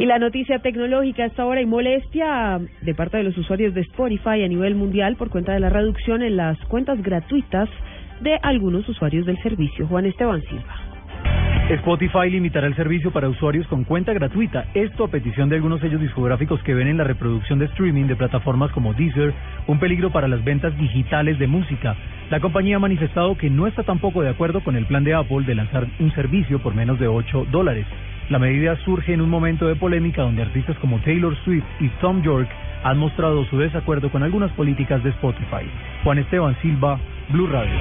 Y la noticia tecnológica esta hora y molestia de parte de los usuarios de Spotify a nivel mundial por cuenta de la reducción en las cuentas gratuitas de algunos usuarios del servicio. Juan Esteban Silva. Spotify limitará el servicio para usuarios con cuenta gratuita, esto a petición de algunos sellos discográficos que ven en la reproducción de streaming de plataformas como Deezer un peligro para las ventas digitales de música. La compañía ha manifestado que no está tampoco de acuerdo con el plan de Apple de lanzar un servicio por menos de 8 dólares. La medida surge en un momento de polémica donde artistas como Taylor Swift y Tom York han mostrado su desacuerdo con algunas políticas de Spotify. Juan Esteban Silva, Blue Radio.